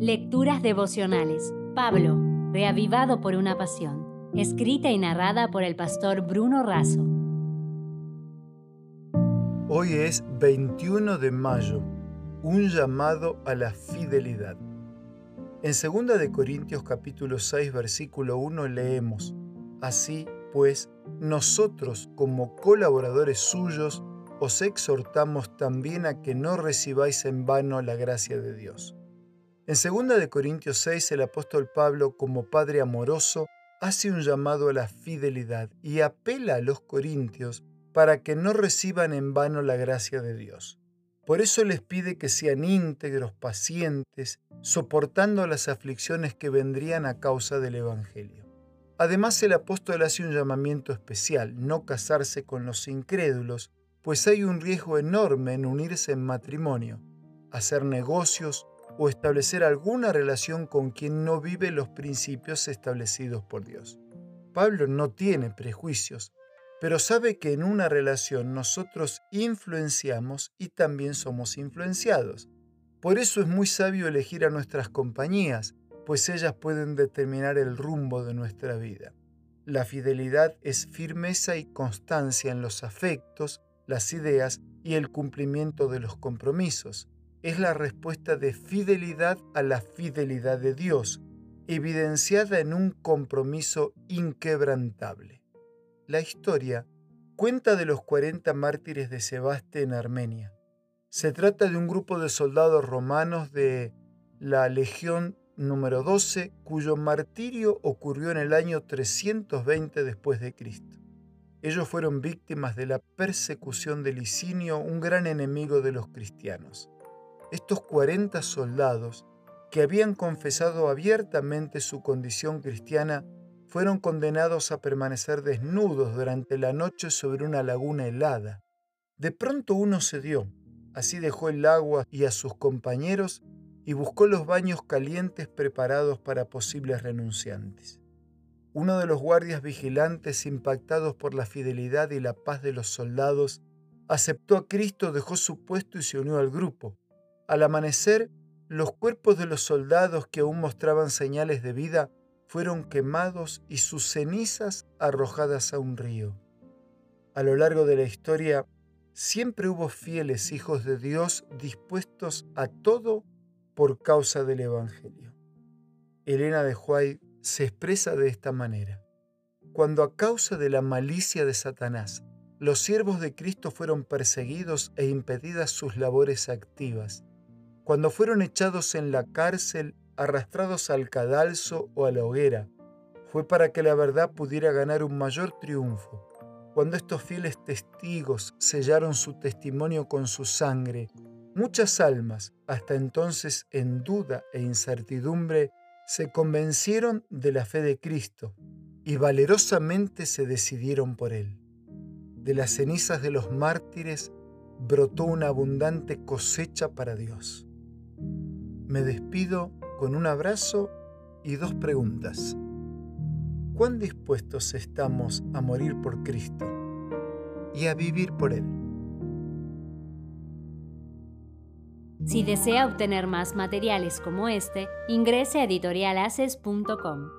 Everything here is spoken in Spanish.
Lecturas devocionales. Pablo, reavivado por una pasión. Escrita y narrada por el pastor Bruno Razo. Hoy es 21 de mayo, un llamado a la fidelidad. En 2 de Corintios capítulo 6 versículo 1 leemos: Así pues, nosotros como colaboradores suyos os exhortamos también a que no recibáis en vano la gracia de Dios. En 2 de Corintios 6 el apóstol Pablo como padre amoroso hace un llamado a la fidelidad y apela a los corintios para que no reciban en vano la gracia de Dios. Por eso les pide que sean íntegros, pacientes, soportando las aflicciones que vendrían a causa del Evangelio. Además el apóstol hace un llamamiento especial, no casarse con los incrédulos, pues hay un riesgo enorme en unirse en matrimonio, hacer negocios o establecer alguna relación con quien no vive los principios establecidos por Dios. Pablo no tiene prejuicios, pero sabe que en una relación nosotros influenciamos y también somos influenciados. Por eso es muy sabio elegir a nuestras compañías, pues ellas pueden determinar el rumbo de nuestra vida. La fidelidad es firmeza y constancia en los afectos, las ideas y el cumplimiento de los compromisos. Es la respuesta de fidelidad a la fidelidad de Dios, evidenciada en un compromiso inquebrantable. La historia cuenta de los 40 mártires de Sebaste en Armenia. Se trata de un grupo de soldados romanos de la Legión número 12, cuyo martirio ocurrió en el año 320 después de Cristo. Ellos fueron víctimas de la persecución de Licinio, un gran enemigo de los cristianos. Estos 40 soldados, que habían confesado abiertamente su condición cristiana, fueron condenados a permanecer desnudos durante la noche sobre una laguna helada. De pronto uno cedió, así dejó el agua y a sus compañeros y buscó los baños calientes preparados para posibles renunciantes. Uno de los guardias vigilantes, impactados por la fidelidad y la paz de los soldados, aceptó a Cristo, dejó su puesto y se unió al grupo. Al amanecer, los cuerpos de los soldados que aún mostraban señales de vida fueron quemados y sus cenizas arrojadas a un río. A lo largo de la historia, siempre hubo fieles hijos de Dios dispuestos a todo por causa del Evangelio. Elena de Huay se expresa de esta manera. Cuando a causa de la malicia de Satanás los siervos de Cristo fueron perseguidos e impedidas sus labores activas, cuando fueron echados en la cárcel, arrastrados al cadalso o a la hoguera, fue para que la verdad pudiera ganar un mayor triunfo. Cuando estos fieles testigos sellaron su testimonio con su sangre, muchas almas, hasta entonces en duda e incertidumbre, se convencieron de la fe de Cristo y valerosamente se decidieron por Él. De las cenizas de los mártires brotó una abundante cosecha para Dios. Me despido con un abrazo y dos preguntas. ¿Cuán dispuestos estamos a morir por Cristo y a vivir por Él? Si desea obtener más materiales como este, ingrese a editorialaces.com.